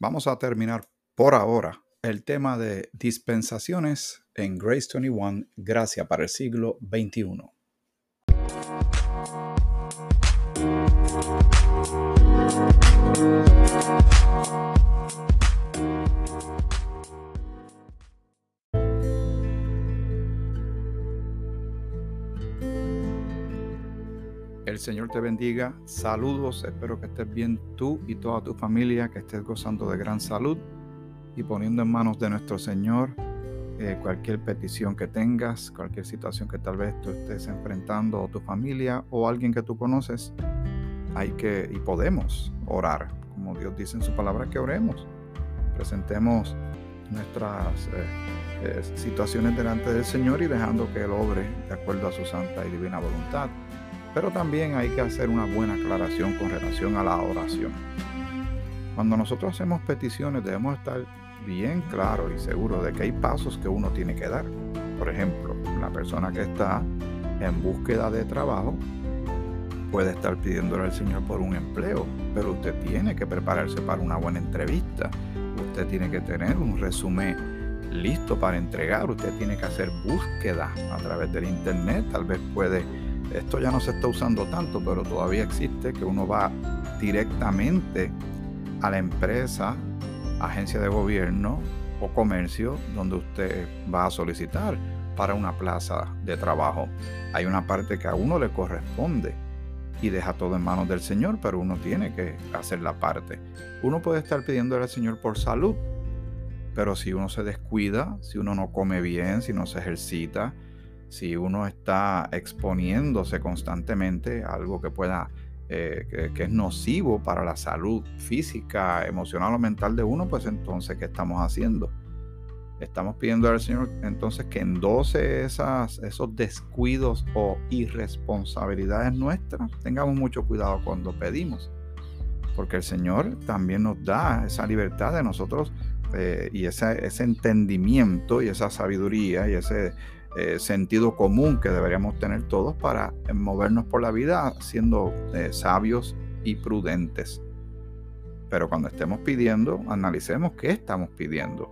Vamos a terminar por ahora el tema de dispensaciones en Grace 21, Gracia para el siglo XXI. Señor te bendiga. Saludos. Espero que estés bien tú y toda tu familia, que estés gozando de gran salud y poniendo en manos de nuestro Señor eh, cualquier petición que tengas, cualquier situación que tal vez tú estés enfrentando o tu familia o alguien que tú conoces. Hay que y podemos orar, como Dios dice en su palabra que oremos. Presentemos nuestras eh, eh, situaciones delante del Señor y dejando que Él obre de acuerdo a su santa y divina voluntad. Pero también hay que hacer una buena aclaración con relación a la oración. Cuando nosotros hacemos peticiones debemos estar bien claros y seguros de que hay pasos que uno tiene que dar. Por ejemplo, la persona que está en búsqueda de trabajo puede estar pidiéndole al Señor por un empleo, pero usted tiene que prepararse para una buena entrevista. Usted tiene que tener un resumen listo para entregar. Usted tiene que hacer búsqueda a través del Internet. Tal vez puede esto ya no se está usando tanto, pero todavía existe que uno va directamente a la empresa, agencia de gobierno o comercio donde usted va a solicitar para una plaza de trabajo. Hay una parte que a uno le corresponde y deja todo en manos del Señor, pero uno tiene que hacer la parte. Uno puede estar pidiendo al Señor por salud, pero si uno se descuida, si uno no come bien, si no se ejercita, si uno está exponiéndose constantemente a algo que pueda, eh, que, es nocivo para la salud física, emocional o mental de uno, pues entonces, ¿qué estamos haciendo? Estamos pidiendo al Señor entonces que endose esas, esos descuidos o irresponsabilidades nuestras. Tengamos mucho cuidado cuando pedimos, porque el Señor también nos da esa libertad de nosotros eh, y ese, ese entendimiento y esa sabiduría y ese eh, sentido común que deberíamos tener todos para movernos por la vida siendo eh, sabios y prudentes. Pero cuando estemos pidiendo, analicemos qué estamos pidiendo.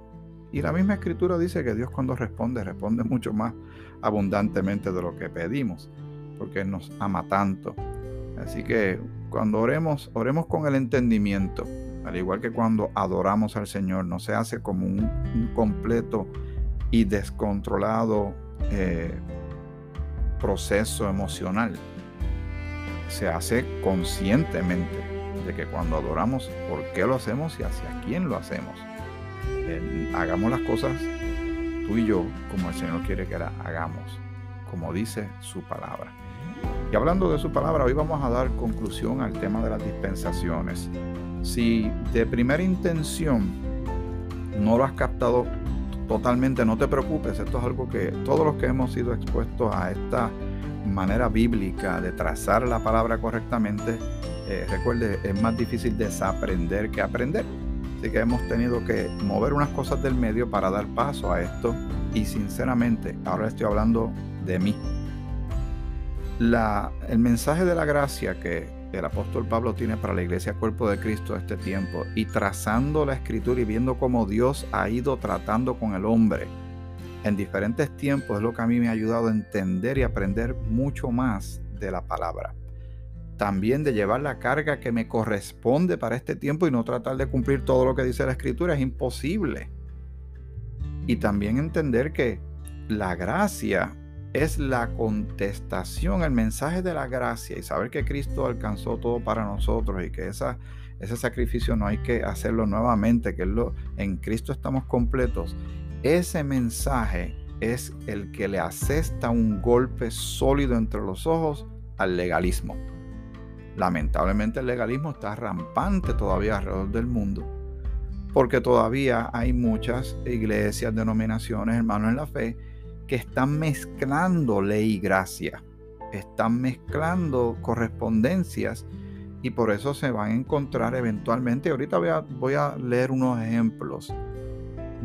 Y la misma escritura dice que Dios cuando responde, responde mucho más abundantemente de lo que pedimos, porque Él nos ama tanto. Así que cuando oremos, oremos con el entendimiento, al igual que cuando adoramos al Señor, no se hace como un, un completo y descontrolado eh, proceso emocional. Se hace conscientemente de que cuando adoramos, por qué lo hacemos y hacia quién lo hacemos. Eh, hagamos las cosas tú y yo como el Señor quiere que las hagamos, como dice su palabra. Y hablando de su palabra, hoy vamos a dar conclusión al tema de las dispensaciones. Si de primera intención no lo has captado totalmente, no te preocupes, esto es algo que todos los que hemos sido expuestos a esta manera bíblica de trazar la palabra correctamente, eh, recuerde, es más difícil desaprender que aprender. Así que hemos tenido que mover unas cosas del medio para dar paso a esto y sinceramente, ahora estoy hablando de mí. El mensaje de la gracia que el apóstol Pablo tiene para la iglesia cuerpo de Cristo este tiempo y trazando la escritura y viendo cómo Dios ha ido tratando con el hombre en diferentes tiempos es lo que a mí me ha ayudado a entender y aprender mucho más de la palabra. También de llevar la carga que me corresponde para este tiempo y no tratar de cumplir todo lo que dice la escritura es imposible. Y también entender que la gracia es la contestación, el mensaje de la gracia y saber que Cristo alcanzó todo para nosotros y que esa, ese sacrificio no hay que hacerlo nuevamente, que lo, en Cristo estamos completos. Ese mensaje es el que le asesta un golpe sólido entre los ojos al legalismo. Lamentablemente el legalismo está rampante todavía alrededor del mundo, porque todavía hay muchas iglesias, denominaciones, hermanos en la fe, que están mezclando ley y gracia, están mezclando correspondencias y por eso se van a encontrar eventualmente, ahorita voy a, leer unos ejemplos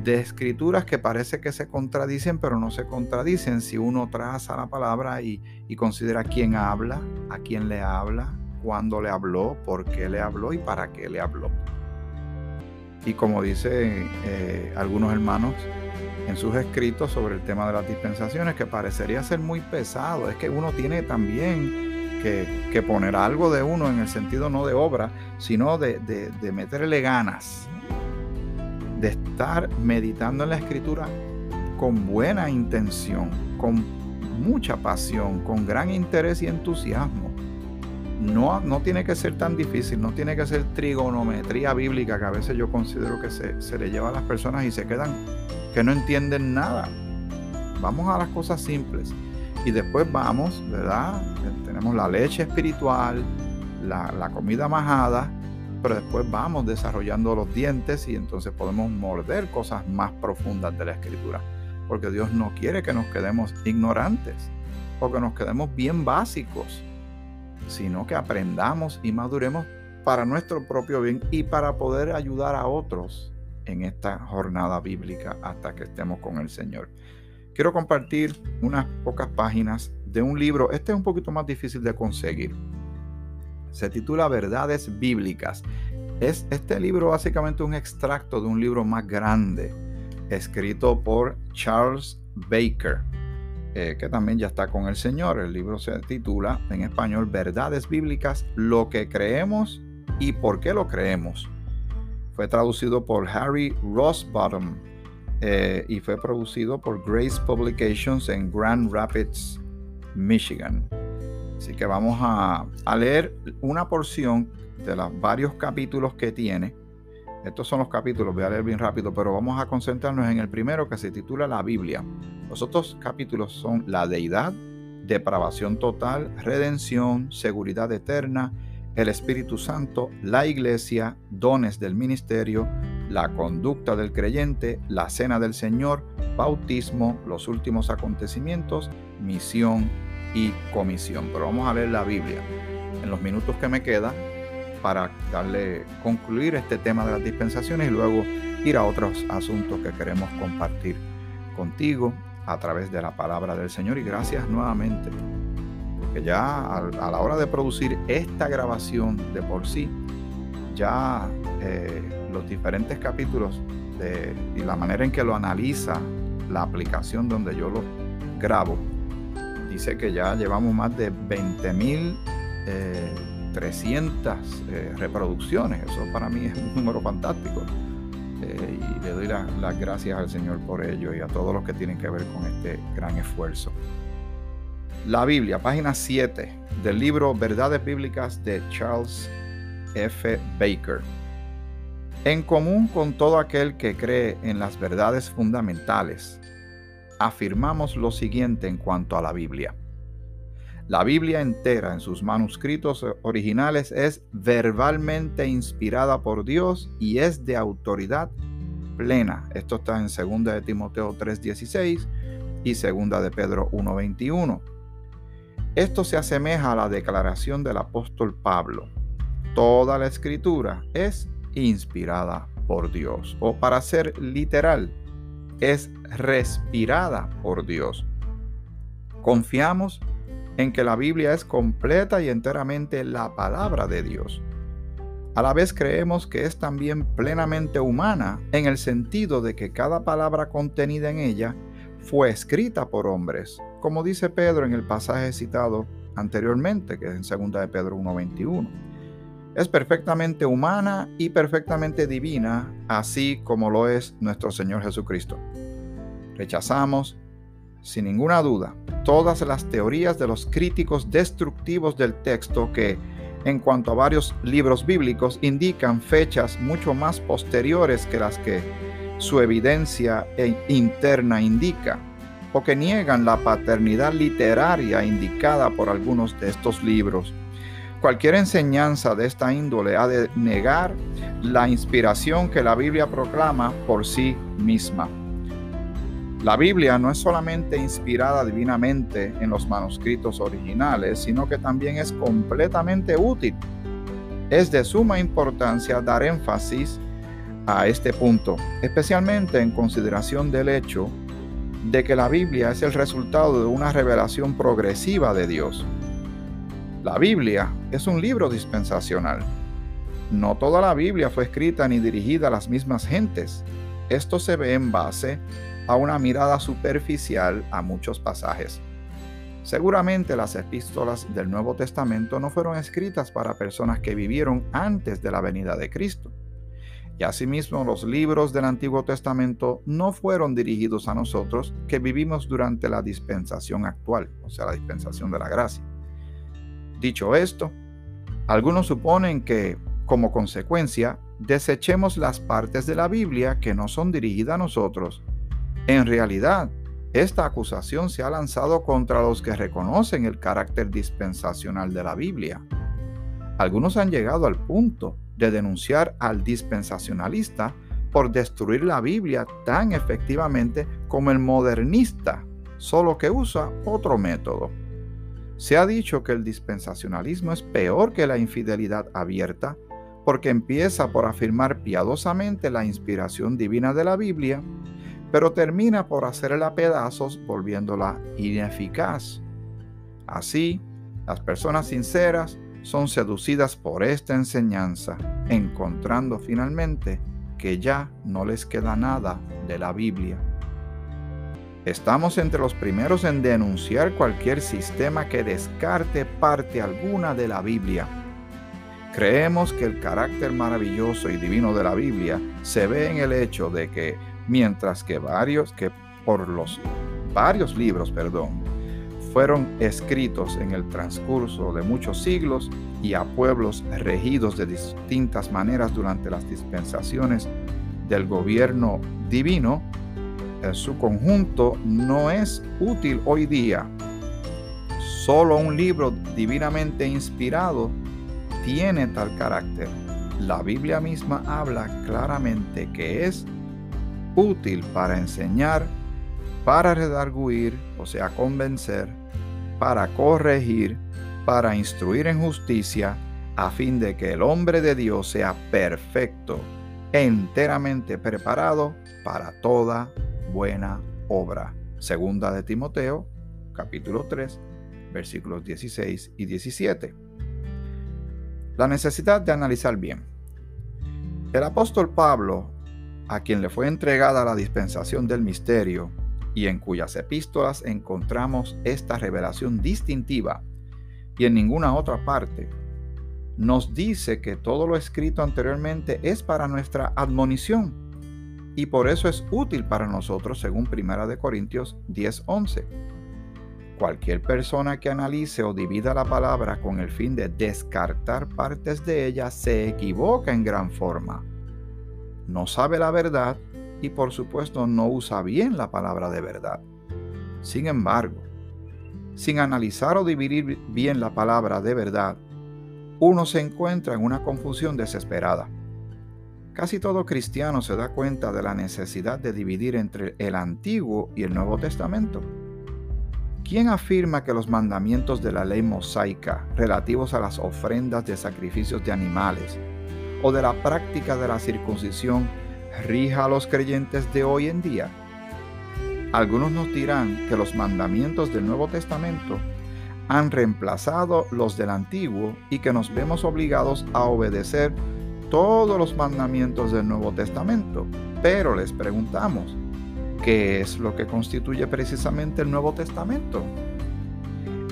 de escrituras que parece que se contradicen, pero no se contradicen si uno traza la palabra y, y considera quién habla, a quién le habla, cuándo le habló, por qué le habló y para qué le habló. Y como dicen eh, algunos hermanos en sus escritos sobre el tema de las dispensaciones, que parecería ser muy pesado, es que uno tiene también que, poner algo de uno en el sentido no de obra, sino de, de meterle ganas, de estar meditando en la escritura con buena intención, con mucha pasión, con gran interés y entusiasmo. No, no tiene que ser tan difícil, no tiene que ser trigonometría bíblica que a veces yo considero que se, se le lleva a las personas y se quedan que no entienden nada. Vamos a las cosas simples y después vamos, ¿verdad? Tenemos la leche espiritual, la, la comida majada, pero después vamos desarrollando los dientes y entonces podemos morder cosas más profundas de la escritura porque Dios no quiere que nos quedemos ignorantes o que nos quedemos bien básicos, sino que aprendamos y maduremos para nuestro propio bien y para poder ayudar a otros en esta jornada bíblica hasta que estemos con el Señor. Quiero compartir unas pocas páginas de un libro, este es un poquito más difícil de conseguir. Se titula Verdades Bíblicas. Es este libro básicamente un extracto de un libro más grande escrito por Charles Baker, eh, que también ya está con el Señor. El libro se titula en español Verdades Bíblicas, lo que creemos y por qué lo creemos. Fue traducido por Harry Rossbottom eh, y fue producido por Grace Publications en Grand Rapids, Michigan. Así que vamos a, a leer una porción de los varios capítulos que tiene estos son los capítulos, voy a leer bien rápido, pero vamos a concentrarnos en el primero que se titula La Biblia. Los otros capítulos son la deidad, depravación total, redención, seguridad eterna, el Espíritu Santo, la iglesia, dones del ministerio, la conducta del creyente, la cena del Señor, bautismo, los últimos acontecimientos, misión y comisión. Pero vamos a leer la Biblia. En los minutos que me queda, para darle concluir este tema de las dispensaciones y luego ir a otros asuntos que queremos compartir contigo a través de la palabra del Señor. Y gracias nuevamente porque ya a, la hora de producir esta grabación de por sí ya eh, los diferentes capítulos de, y la manera en que lo analiza la aplicación donde yo lo grabo dice que ya llevamos más de 20 mil eh, 300 eh, reproducciones. Eso para mí es un número fantástico. Eh, y le doy las gracias al Señor por ello y a todos los que tienen que ver con este gran esfuerzo. La Biblia, página 7 del libro Verdades Bíblicas de Charles F. Baker. En común con todo aquel que cree en las verdades fundamentales, afirmamos lo siguiente en cuanto a la Biblia. La Biblia entera en sus manuscritos originales es verbalmente inspirada por Dios y es de autoridad plena. Esto está en 2 de Timoteo 3:16 y 2 de Pedro 1:21. Esto se asemeja a la declaración del apóstol Pablo. Toda la escritura es inspirada por Dios o para ser literal, es respirada por Dios. Confiamos en que la Biblia es completa y enteramente la palabra de Dios. A la vez creemos que es también plenamente humana en el sentido de que cada palabra contenida en ella fue escrita por hombres, como dice Pedro en el pasaje citado anteriormente, que es en 2 de Pedro 1.21. Es perfectamente humana y perfectamente divina, así como lo es nuestro Señor Jesucristo. Rechazamos sin ninguna duda, todas las teorías de los críticos destructivos del texto que, en cuanto a varios libros bíblicos, indican fechas mucho más posteriores que las que su evidencia e interna indica, o que niegan la paternidad literaria indicada por algunos de estos libros. Cualquier enseñanza de esta índole ha de negar la inspiración que la Biblia proclama por sí misma. La Biblia no es solamente inspirada divinamente en los manuscritos originales, sino que también es completamente útil. Es de suma importancia dar énfasis a este punto, especialmente en consideración del hecho de que la Biblia es el resultado de una revelación progresiva de Dios. La Biblia es un libro dispensacional. no toda la Biblia fue escrita ni dirigida a las mismas gentes. Esto se ve en base a una mirada superficial a muchos pasajes. Seguramente las epístolas del Nuevo Testamento no fueron escritas para personas que vivieron antes de la venida de Cristo. Y asimismo los libros del Antiguo Testamento no fueron dirigidos a nosotros que vivimos durante la dispensación actual, o sea, la dispensación de la gracia. Dicho esto, algunos suponen que, como consecuencia, desechemos las partes de la Biblia que no son dirigidas a nosotros. En realidad, esta acusación se ha lanzado contra los que reconocen el carácter dispensacional de la Biblia. Algunos han llegado al punto de denunciar al dispensacionalista por destruir la Biblia tan efectivamente como el modernista, solo que usa otro método. Se ha dicho que el dispensacionalismo es peor que la infidelidad abierta porque empieza por afirmar piadosamente la inspiración divina de la Biblia, pero termina por hacerla pedazos volviéndola ineficaz. Así, las personas sinceras son seducidas por esta enseñanza, encontrando finalmente que ya no les queda nada de la Biblia. Estamos entre los primeros en denunciar cualquier sistema que descarte parte alguna de la Biblia. Creemos que el carácter maravilloso y divino de la Biblia se ve en el hecho de que mientras que varios que por los varios libros, perdón, fueron escritos en el transcurso de muchos siglos y a pueblos regidos de distintas maneras durante las dispensaciones del gobierno divino, en su conjunto no es útil hoy día. Solo un libro divinamente inspirado tiene tal carácter. La Biblia misma habla claramente que es útil para enseñar, para redarguir, o sea, convencer, para corregir, para instruir en justicia, a fin de que el hombre de Dios sea perfecto, enteramente preparado para toda buena obra. Segunda de Timoteo, capítulo 3, versículos 16 y 17. La necesidad de analizar bien. El apóstol Pablo, a quien le fue entregada la dispensación del misterio, y en cuyas epístolas encontramos esta revelación distintiva y en ninguna otra parte, nos dice que todo lo escrito anteriormente es para nuestra admonición y por eso es útil para nosotros según 1 Corintios 10:11. Cualquier persona que analice o divida la palabra con el fin de descartar partes de ella se equivoca en gran forma. No sabe la verdad y por supuesto no usa bien la palabra de verdad. Sin embargo, sin analizar o dividir bien la palabra de verdad, uno se encuentra en una confusión desesperada. Casi todo cristiano se da cuenta de la necesidad de dividir entre el Antiguo y el Nuevo Testamento. ¿Quién afirma que los mandamientos de la ley mosaica relativos a las ofrendas de sacrificios de animales o de la práctica de la circuncisión rija a los creyentes de hoy en día? Algunos nos dirán que los mandamientos del Nuevo Testamento han reemplazado los del Antiguo y que nos vemos obligados a obedecer todos los mandamientos del Nuevo Testamento. Pero les preguntamos, ¿qué es lo que constituye precisamente el Nuevo Testamento?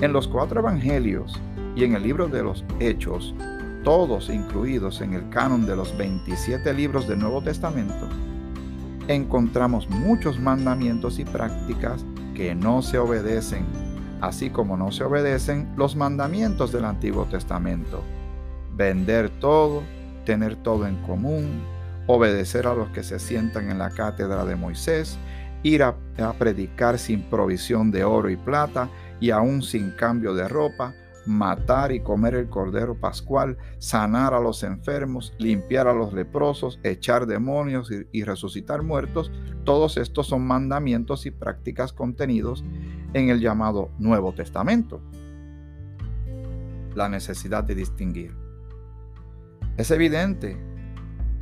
En los cuatro evangelios y en el libro de los Hechos, todos incluidos en el canon de los 27 libros del Nuevo Testamento, encontramos muchos mandamientos y prácticas que no se obedecen, así como no se obedecen los mandamientos del Antiguo Testamento. Vender todo, tener todo en común, obedecer a los que se sientan en la cátedra de Moisés, ir a, predicar sin provisión de oro y plata y aún sin cambio de ropa, matar y comer el cordero pascual, sanar a los enfermos, limpiar a los leprosos, echar demonios y, resucitar muertos, todos estos son mandamientos y prácticas contenidos en el llamado Nuevo Testamento. La necesidad de distinguir. Es evidente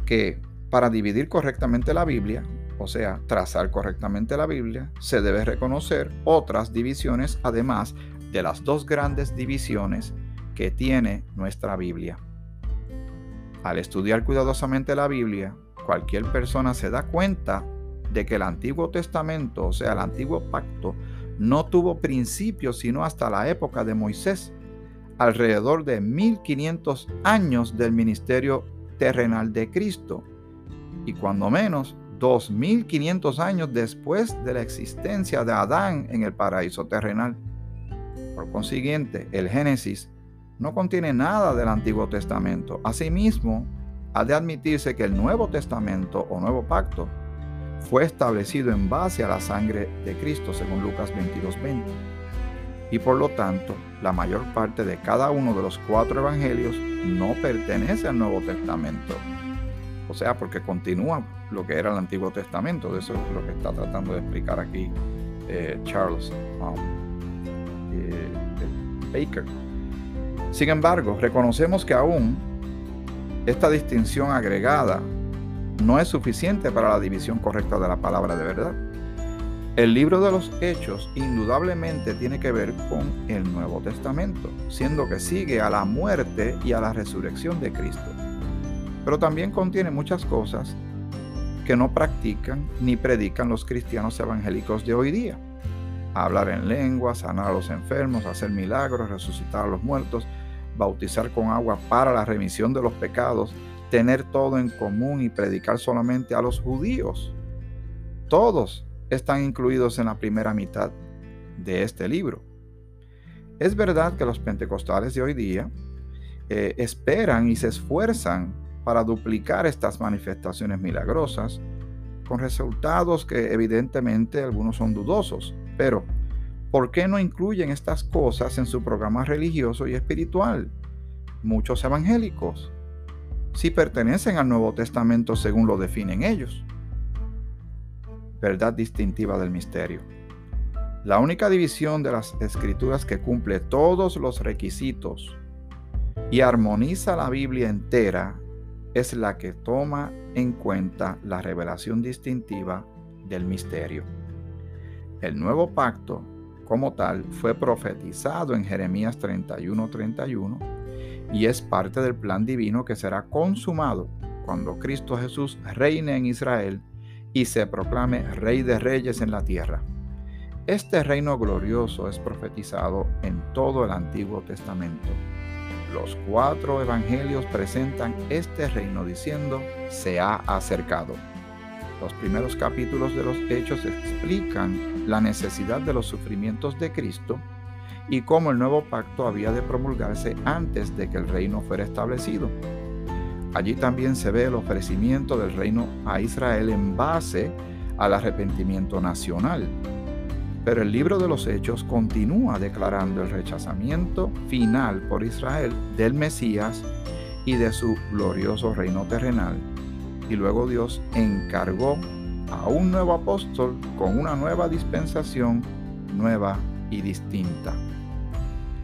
que para dividir correctamente la Biblia, o sea, trazar correctamente la Biblia, se debe reconocer otras divisiones además de las dos grandes divisiones que tiene nuestra Biblia. Al estudiar cuidadosamente la Biblia, cualquier persona se da cuenta de que el Antiguo Testamento, o sea, el Antiguo Pacto, no tuvo principio sino hasta la época de Moisés, alrededor de 1500 años del ministerio terrenal de Cristo, y cuando menos 2500 años después de la existencia de Adán en el paraíso terrenal. Por consiguiente, el Génesis no contiene nada del Antiguo Testamento. Asimismo, ha de admitirse que el Nuevo Testamento o Nuevo Pacto fue establecido en base a la sangre de Cristo, según Lucas 22:20. Y por lo tanto, la mayor parte de cada uno de los cuatro evangelios no pertenece al Nuevo Testamento. O sea, porque continúa lo que era el Antiguo Testamento. De eso es lo que está tratando de explicar aquí eh, Charles um, Baker. Sin embargo, reconocemos que aún esta distinción agregada no es suficiente para la división correcta de la palabra de verdad. El libro de los Hechos indudablemente tiene que ver con el Nuevo Testamento, siendo que sigue a la muerte y a la resurrección de Cristo. Pero también contiene muchas cosas que no practican ni predican los cristianos evangélicos de hoy día. Hablar en lengua, sanar a los enfermos, hacer milagros, resucitar a los muertos, bautizar con agua para la remisión de los pecados, tener todo en común y predicar solamente a los judíos. Todos están incluidos en la primera mitad de este libro. Es verdad que los pentecostales de hoy día eh, esperan y se esfuerzan para duplicar estas manifestaciones milagrosas, con resultados que evidentemente algunos son dudosos, pero ¿por qué no incluyen estas cosas en su programa religioso y espiritual? Muchos evangélicos si pertenecen al Nuevo Testamento según lo definen ellos. Verdad distintiva del misterio. La única división de las escrituras que cumple todos los requisitos y armoniza la Biblia entera es la que toma en cuenta la revelación distintiva del misterio. El nuevo pacto, como tal, fue profetizado en Jeremías 31:31 y es parte del plan divino que será consumado cuando Cristo Jesús reine en Israel y se proclame Rey de Reyes en la tierra. Este reino glorioso es profetizado en todo el Antiguo Testamento. Los cuatro evangelios presentan este reino diciendo, se ha acercado. Los primeros capítulos de los Hechos explican la necesidad de los sufrimientos de Cristo y cómo el nuevo pacto había de promulgarse antes de que el reino fuera establecido. Allí también se ve el ofrecimiento del reino a Israel en base al arrepentimiento nacional. Pero el libro de los Hechos continúa declarando el rechazamiento final por Israel del Mesías y de su glorioso reino terrenal. Y luego Dios encargó a un nuevo apóstol con una nueva dispensación nueva y distinta.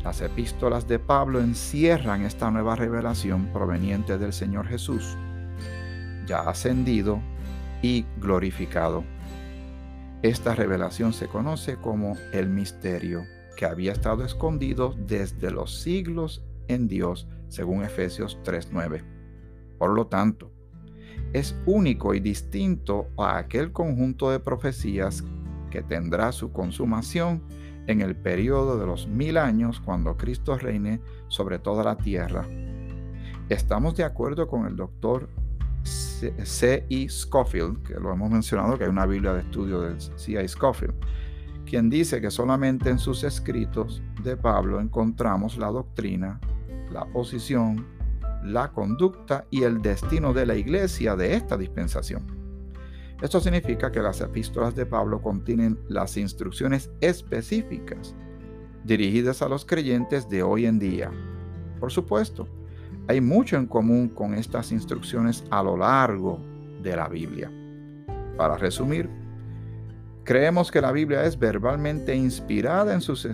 Las epístolas de Pablo encierran esta nueva revelación proveniente del Señor Jesús, ya ascendido y glorificado. Esta revelación se conoce como el misterio que había estado escondido desde los siglos en Dios, según Efesios 3:9. Por lo tanto, es único y distinto a aquel conjunto de profecías que tendrá su consumación en el periodo de los mil años cuando Cristo reine sobre toda la tierra. Estamos de acuerdo con el doctor C. E. Scofield, que lo hemos mencionado, que hay una Biblia de estudio del C. I. Scofield, quien dice que solamente en sus escritos de Pablo encontramos la doctrina, la posición, la conducta y el destino de la iglesia de esta dispensación. Esto significa que las epístolas de Pablo contienen las instrucciones específicas dirigidas a los creyentes de hoy en día. Por supuesto, hay mucho en común con estas instrucciones a lo largo de la Biblia. Para resumir, creemos que la Biblia es verbalmente inspirada en sus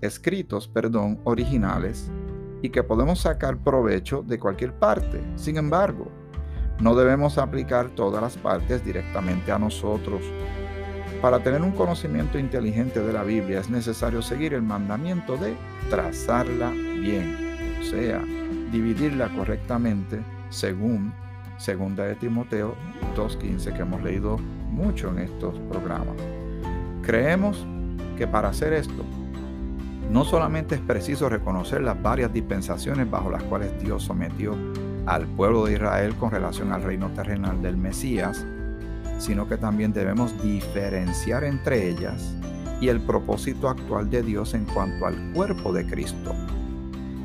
escritos perdón, originales y que podemos sacar provecho de cualquier parte. Sin embargo, no debemos aplicar todas las partes directamente a nosotros. Para tener un conocimiento inteligente de la Biblia es necesario seguir el mandamiento de trazarla bien, o sea, dividirla correctamente según segunda de Timoteo 2.15 que hemos leído mucho en estos programas. Creemos que para hacer esto, no solamente es preciso reconocer las varias dispensaciones bajo las cuales Dios sometió al pueblo de Israel con relación al reino terrenal del Mesías, sino que también debemos diferenciar entre ellas y el propósito actual de Dios en cuanto al cuerpo de Cristo.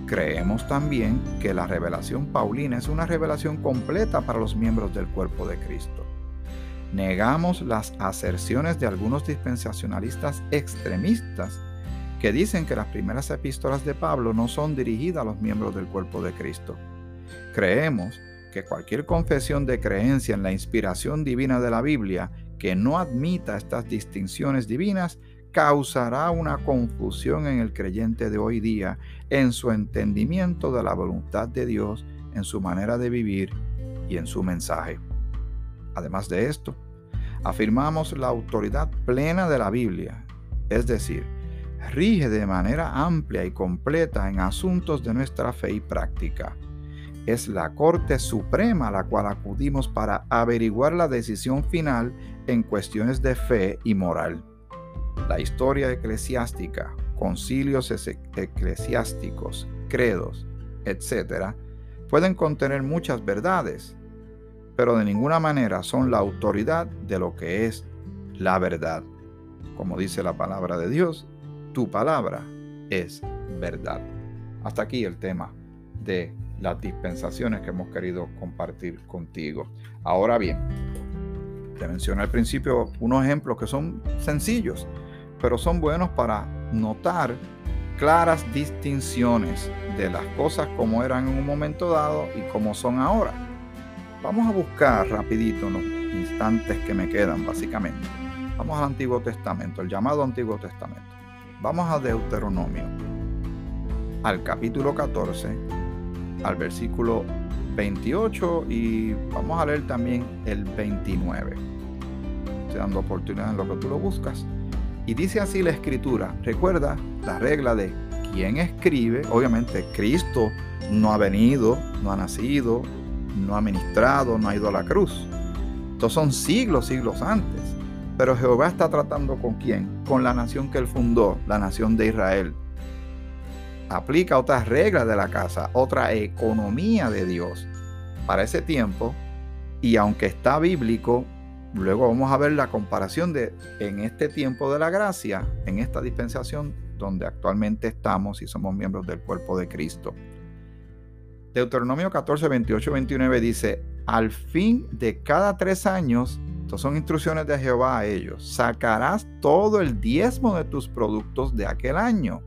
Creemos también que la revelación paulina es una revelación completa para los miembros del cuerpo de Cristo. Negamos las aserciones de algunos dispensacionalistas extremistas que dicen que las primeras epístolas de Pablo no son dirigidas a los miembros del cuerpo de Cristo. Creemos que cualquier confesión de creencia en la inspiración divina de la Biblia que no admita estas distinciones divinas causará una confusión en el creyente de hoy día en su entendimiento de la voluntad de Dios, en su manera de vivir y en su mensaje. Además de esto, afirmamos la autoridad plena de la Biblia, es decir, rige de manera amplia y completa en asuntos de nuestra fe y práctica es la Corte Suprema a la cual acudimos para averiguar la decisión final en cuestiones de fe y moral. La historia eclesiástica, concilios eclesiásticos, credos, etc., pueden contener muchas verdades, pero de ninguna manera son la autoridad de lo que es la verdad. Como dice la palabra de Dios, tu palabra es verdad. Hasta aquí el tema de las dispensaciones que hemos querido compartir contigo. Ahora bien, te mencioné al principio unos ejemplos que son sencillos, pero son buenos para notar claras distinciones de las cosas como eran en un momento dado y como son ahora. Vamos a buscar rapidito los instantes que me quedan básicamente. Vamos al Antiguo Testamento, el llamado Antiguo Testamento. Vamos a Deuteronomio, al capítulo 14, al versículo 28 y vamos a leer también el 29. Estoy dando oportunidad en lo que tú lo buscas. Y dice así la escritura. Recuerda la regla de quién escribe. Obviamente Cristo no ha venido, no ha nacido, no ha ministrado, no ha ido a la cruz. Estos son siglos, siglos antes. Pero Jehová está tratando con quién? Con la nación que él fundó, la nación de Israel aplica otras reglas de la casa, otra economía de Dios para ese tiempo. Y aunque está bíblico, luego vamos a ver la comparación de en este tiempo de la gracia, en esta dispensación donde actualmente estamos y somos miembros del cuerpo de Cristo. Deuteronomio 14, 28, 29 dice, al fin de cada tres años, estas son instrucciones de Jehová a ellos, sacarás todo el diezmo de tus productos de aquel año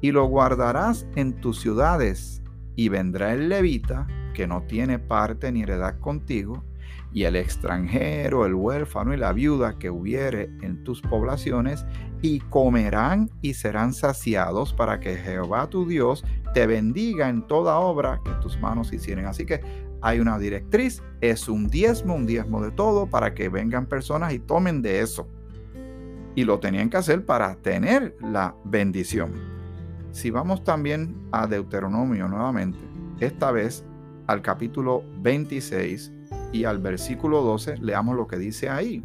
y lo guardarás en tus ciudades, y vendrá el levita, que no tiene parte ni heredad contigo, y el extranjero, el huérfano y la viuda que hubiere en tus poblaciones, y comerán y serán saciados para que Jehová tu Dios te bendiga en toda obra que tus manos hicieren. Así que hay una directriz, es un diezmo, un diezmo de todo, para que vengan personas y tomen de eso. Y lo tenían que hacer para tener la bendición. Si vamos también a Deuteronomio nuevamente, esta vez al capítulo 26 y al versículo 12, leamos lo que dice ahí.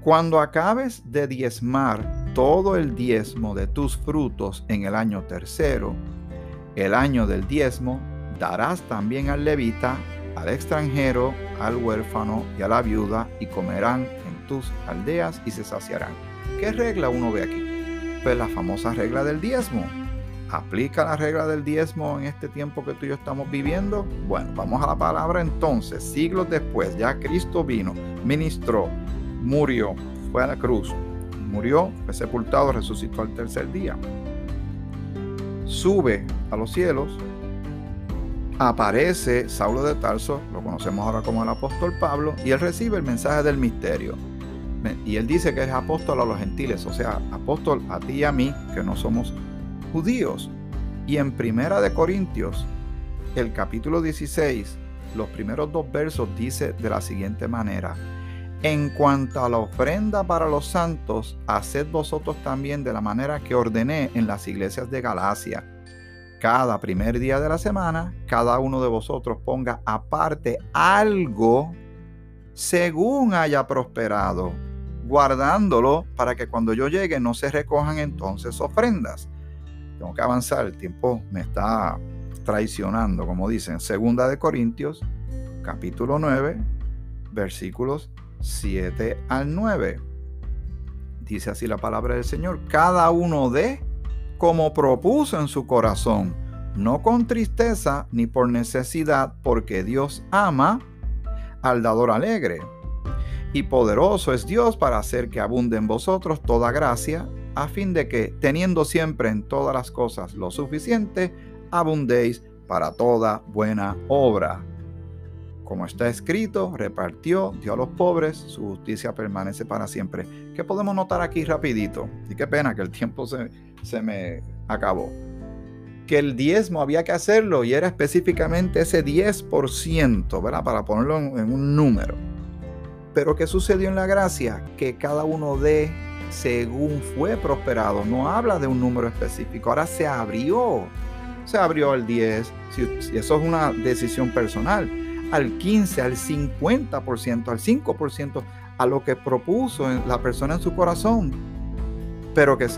Cuando acabes de diezmar todo el diezmo de tus frutos en el año tercero, el año del diezmo, darás también al levita, al extranjero, al huérfano y a la viuda, y comerán en tus aldeas y se saciarán. ¿Qué regla uno ve aquí? pues la famosa regla del diezmo. ¿Aplica la regla del diezmo en este tiempo que tú y yo estamos viviendo? Bueno, vamos a la palabra entonces. Siglos después, ya Cristo vino, ministró, murió, fue a la cruz, murió, fue sepultado, resucitó al tercer día. Sube a los cielos, aparece Saulo de Tarso, lo conocemos ahora como el apóstol Pablo, y él recibe el mensaje del misterio. Y él dice que es apóstol a los gentiles, o sea, apóstol a ti y a mí, que no somos judíos. Y en Primera de Corintios, el capítulo 16, los primeros dos versos dice de la siguiente manera: En cuanto a la ofrenda para los santos, haced vosotros también de la manera que ordené en las iglesias de Galacia. Cada primer día de la semana, cada uno de vosotros ponga aparte algo según haya prosperado, guardándolo para que cuando yo llegue no se recojan entonces ofrendas. Tengo que avanzar, el tiempo me está traicionando, como dicen, segunda de Corintios, capítulo 9, versículos 7 al 9. Dice así la palabra del Señor, cada uno de como propuso en su corazón, no con tristeza ni por necesidad, porque Dios ama al dador alegre. Y poderoso es Dios para hacer que abunde en vosotros toda gracia, a fin de que, teniendo siempre en todas las cosas lo suficiente, abundéis para toda buena obra. Como está escrito, repartió, dio a los pobres, su justicia permanece para siempre. ¿Qué podemos notar aquí rapidito? Y qué pena que el tiempo se, se me acabó. Que el diezmo había que hacerlo y era específicamente ese 10%, ¿verdad? Para ponerlo en, un número. Pero ¿qué sucedió en la gracia? Que cada uno de según fue prosperado. No habla de un número específico. Ahora se abrió. Se abrió al 10. Si, eso es una decisión personal. Al 15, al 50%, al 5%, a lo que propuso la persona en su corazón. Pero que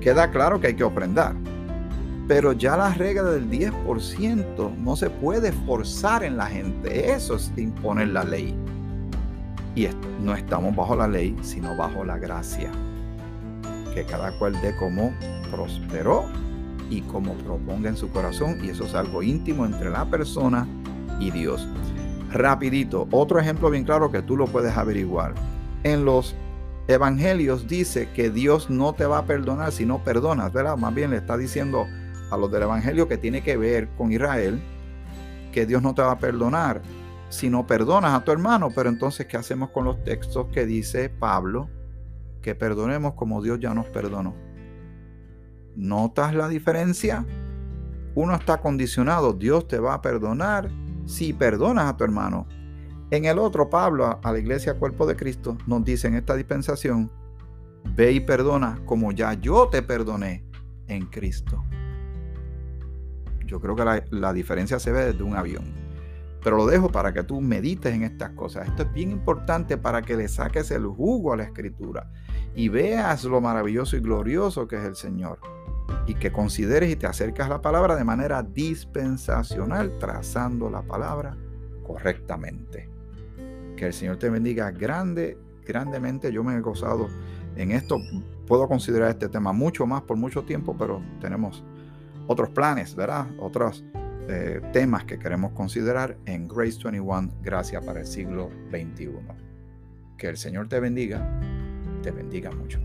queda claro que hay que ofrendar. Pero ya la regla del 10% no se puede forzar en la gente. Eso es imponer la ley. Y no estamos bajo la ley, sino bajo la gracia. Que cada cual dé como prosperó y como proponga en su corazón. Y eso es algo íntimo entre la persona y Dios. Rapidito, otro ejemplo bien claro que tú lo puedes averiguar. En los evangelios dice que Dios no te va a perdonar si no perdonas, ¿verdad? Más bien le está diciendo a los del evangelio que tiene que ver con Israel que Dios no te va a perdonar si no perdonas a tu hermano. Pero entonces, ¿qué hacemos con los textos que dice Pablo? Que perdonemos como Dios ya nos perdonó. ¿Notas la diferencia? Uno está condicionado, Dios te va a perdonar si perdonas a tu hermano. En el otro, Pablo a la iglesia cuerpo de Cristo nos dice en esta dispensación, ve y perdona como ya yo te perdoné en Cristo. Yo creo que la, diferencia se ve desde un avión. Pero lo dejo para que tú medites en estas cosas. Esto es bien importante para que le saques el jugo a la escritura y veas lo maravilloso y glorioso que es el Señor. Y que consideres y te acercas a la palabra de manera dispensacional, trazando la palabra correctamente. Que el Señor te bendiga grande, grandemente. Yo me he gozado en esto. Puedo considerar este tema mucho más por mucho tiempo, pero tenemos otros planes, ¿verdad? Otros eh, temas que queremos considerar en Grace 21, Gracia para el siglo XXI. Que el Señor te bendiga, te bendiga mucho.